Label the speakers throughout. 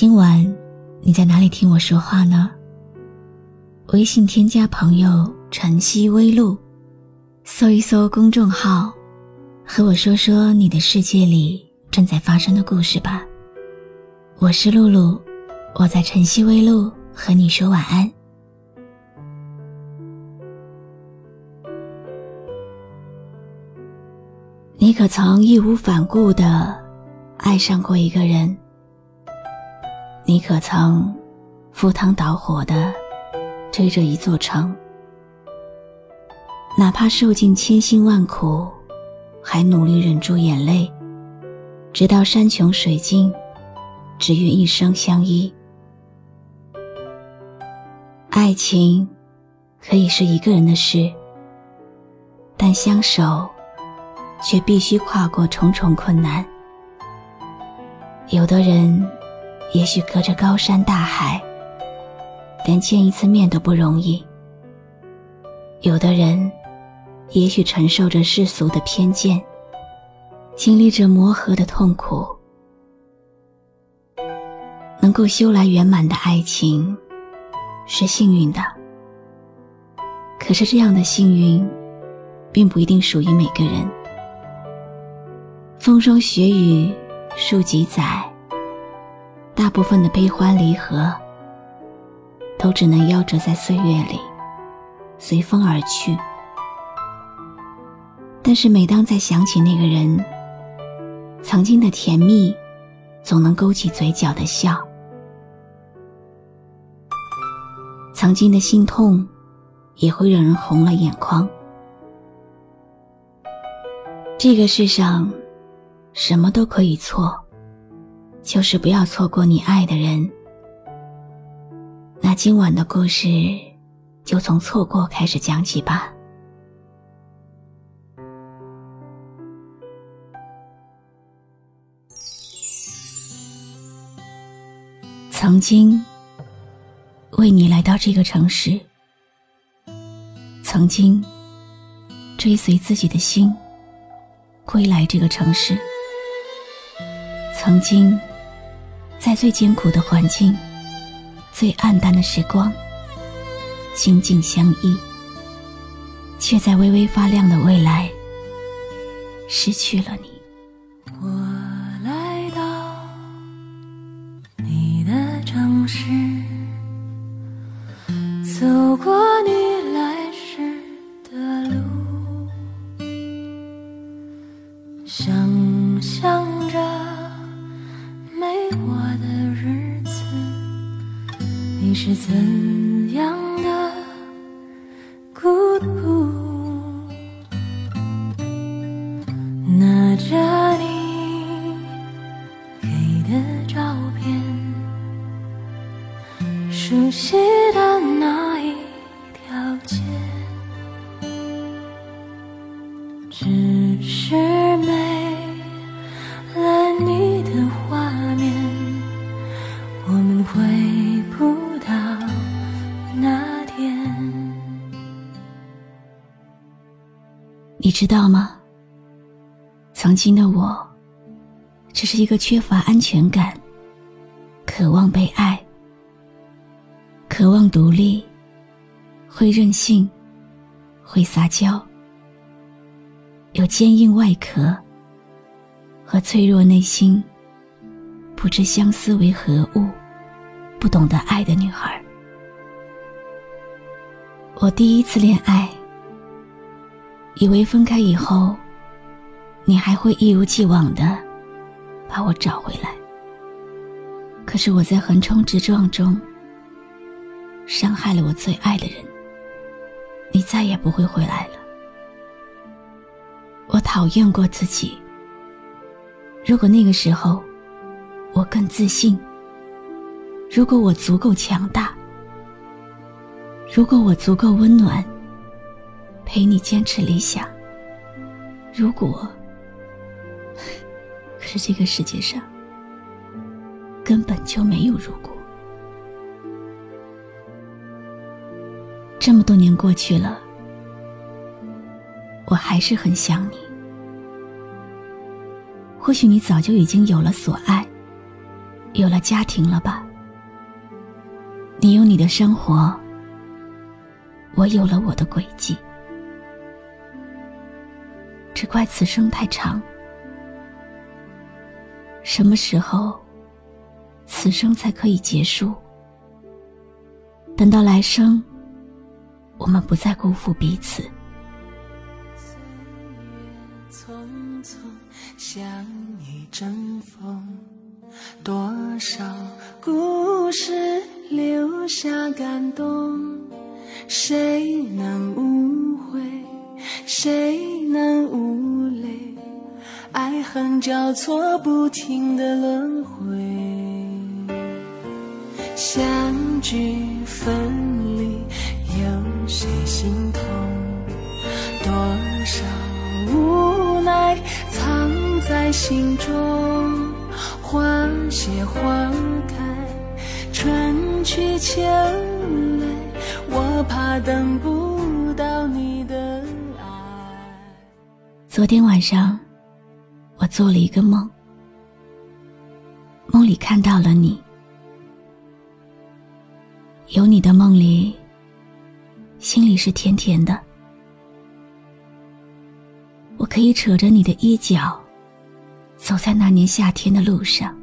Speaker 1: 今晚你在哪里听我说话呢？微信添加朋友“晨曦微露”，搜一搜公众号，和我说说你的世界里正在发生的故事吧。我是露露，我在晨曦微露和你说晚安。你可曾义无反顾的爱上过一个人？你可曾赴汤蹈火的追着一座城？哪怕受尽千辛万苦，还努力忍住眼泪，直到山穷水尽，只愿一生相依。爱情可以是一个人的事，但相守却必须跨过重重困难。有的人。也许隔着高山大海，连见一次面都不容易。有的人，也许承受着世俗的偏见，经历着磨合的痛苦。能够修来圆满的爱情，是幸运的。可是这样的幸运，并不一定属于每个人。风霜雪雨数几载。大部分的悲欢离合，都只能夭折在岁月里，随风而去。但是每当再想起那个人，曾经的甜蜜，总能勾起嘴角的笑；曾经的心痛，也会让人红了眼眶。这个世上，什么都可以错。就是不要错过你爱的人。那今晚的故事，就从错过开始讲起吧。曾经为你来到这个城市，曾经追随自己的心归来这个城市，曾经。在最艰苦的环境、最暗淡的时光，紧紧相依，却在微微发亮的未来失去了你。
Speaker 2: 我来到你的城市，走过你来时的路，想象是怎样的孤独？拿着你给的照片，熟悉的
Speaker 1: 曾经的我，只是一个缺乏安全感、渴望被爱、渴望独立、会任性、会撒娇、有坚硬外壳和脆弱内心、不知相思为何物、不懂得爱的女孩。我第一次恋爱。以为分开以后，你还会一如既往的把我找回来。可是我在横冲直撞中伤害了我最爱的人，你再也不会回来了。我讨厌过自己。如果那个时候我更自信、如果我足够强大，如果我足够温暖，陪你坚持理想，如果，是这个世界上根本就没有如果。这么多年过去了，我还是很想你。或许你早就已经有了所爱，有了家庭了吧？你有你的生活，我有了我的轨迹。只怪此生太长，什么时候此生才可以结束？等到来生，我们不再辜负彼此。
Speaker 2: 像一阵风，多少故事留下感动，谁能无悔？谁能无？爱恨交错，不停的轮回，相聚分离，有谁心痛？多少无奈藏。在心中，花谢花开，春去秋来，我怕等不到你的爱。
Speaker 1: 昨天晚上，做了一个梦，梦里看到了你，有你的梦里，心里是甜甜的。我可以扯着你的衣角。走在那年夏天的路上，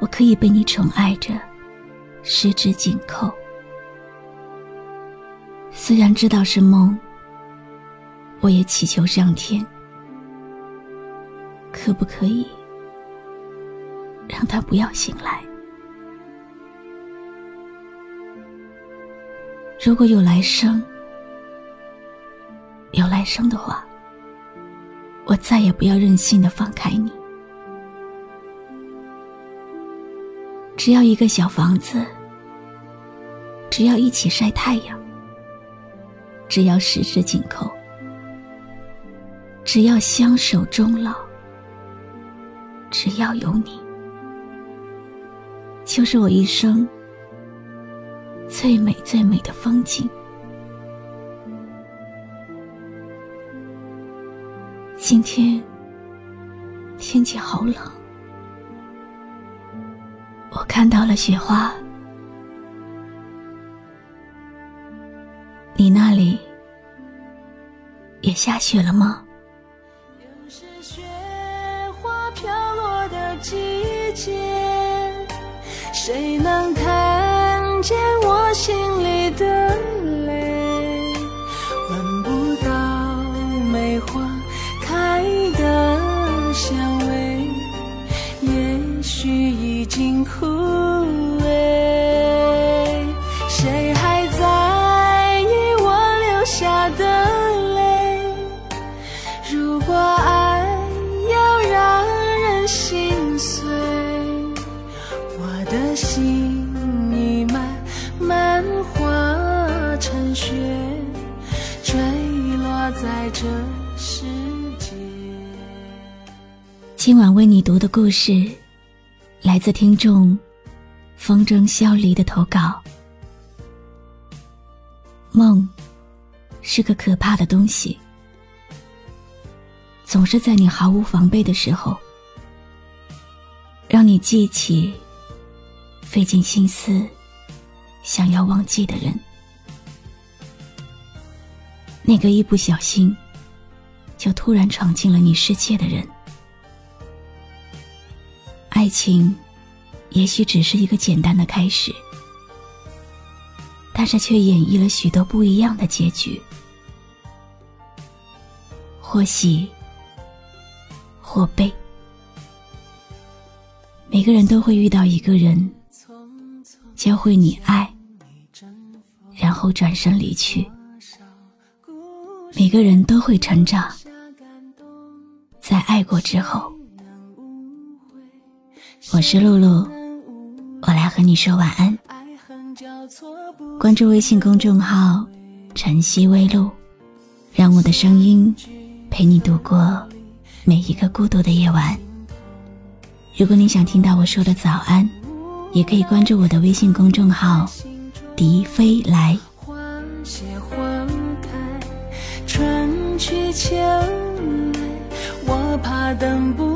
Speaker 1: 我可以被你宠爱着，十指紧扣。虽然知道是梦，我也祈求上天，可不可以让他不要醒来？如果有来生，有来生的话。我再也不要任性的放开你，只要一个小房子，只要一起晒太阳，只要十指紧扣，只要相守终老，只要有你，就是我一生最美最美的风景。今天天气好冷，我看到了雪花。你那里也下雪了吗？
Speaker 2: 季节，谁能看见我心里在这世界。
Speaker 1: 今晚为你读的故事，来自听众风筝萧离的投稿。梦是个可怕的东西，总是在你毫无防备的时候，让你记起费尽心思想要忘记的人，那个一不小心就突然闯进了你世界的人。爱情，也许只是一个简单的开始，但是却演绎了许多不一样的结局，或喜，或悲。每个人都会遇到一个人，教会你爱，然后转身离去。每个人都会成长，在爱过之后。我是露露，我来和你说晚安。关注微信公众号“晨曦微露”，让我的声音陪你度过每一个孤独的夜晚。如果你想听到我说的早安，也可以关注我的微信公众号“笛飞来”。
Speaker 2: 去秋来，我怕等不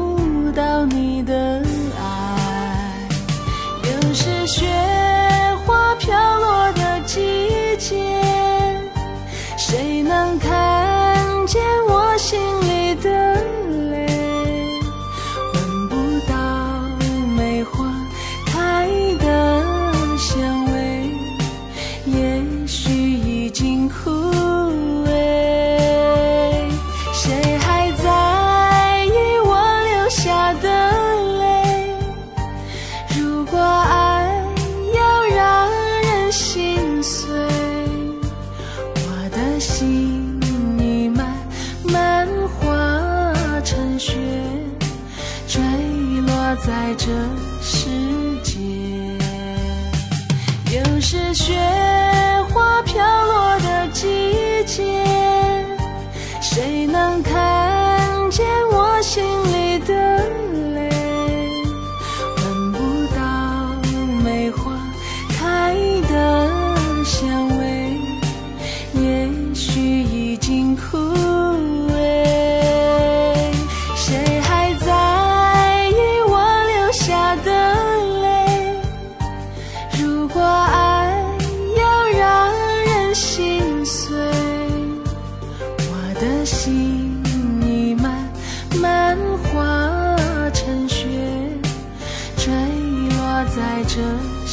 Speaker 2: 的心已慢慢化成雪，坠落在这。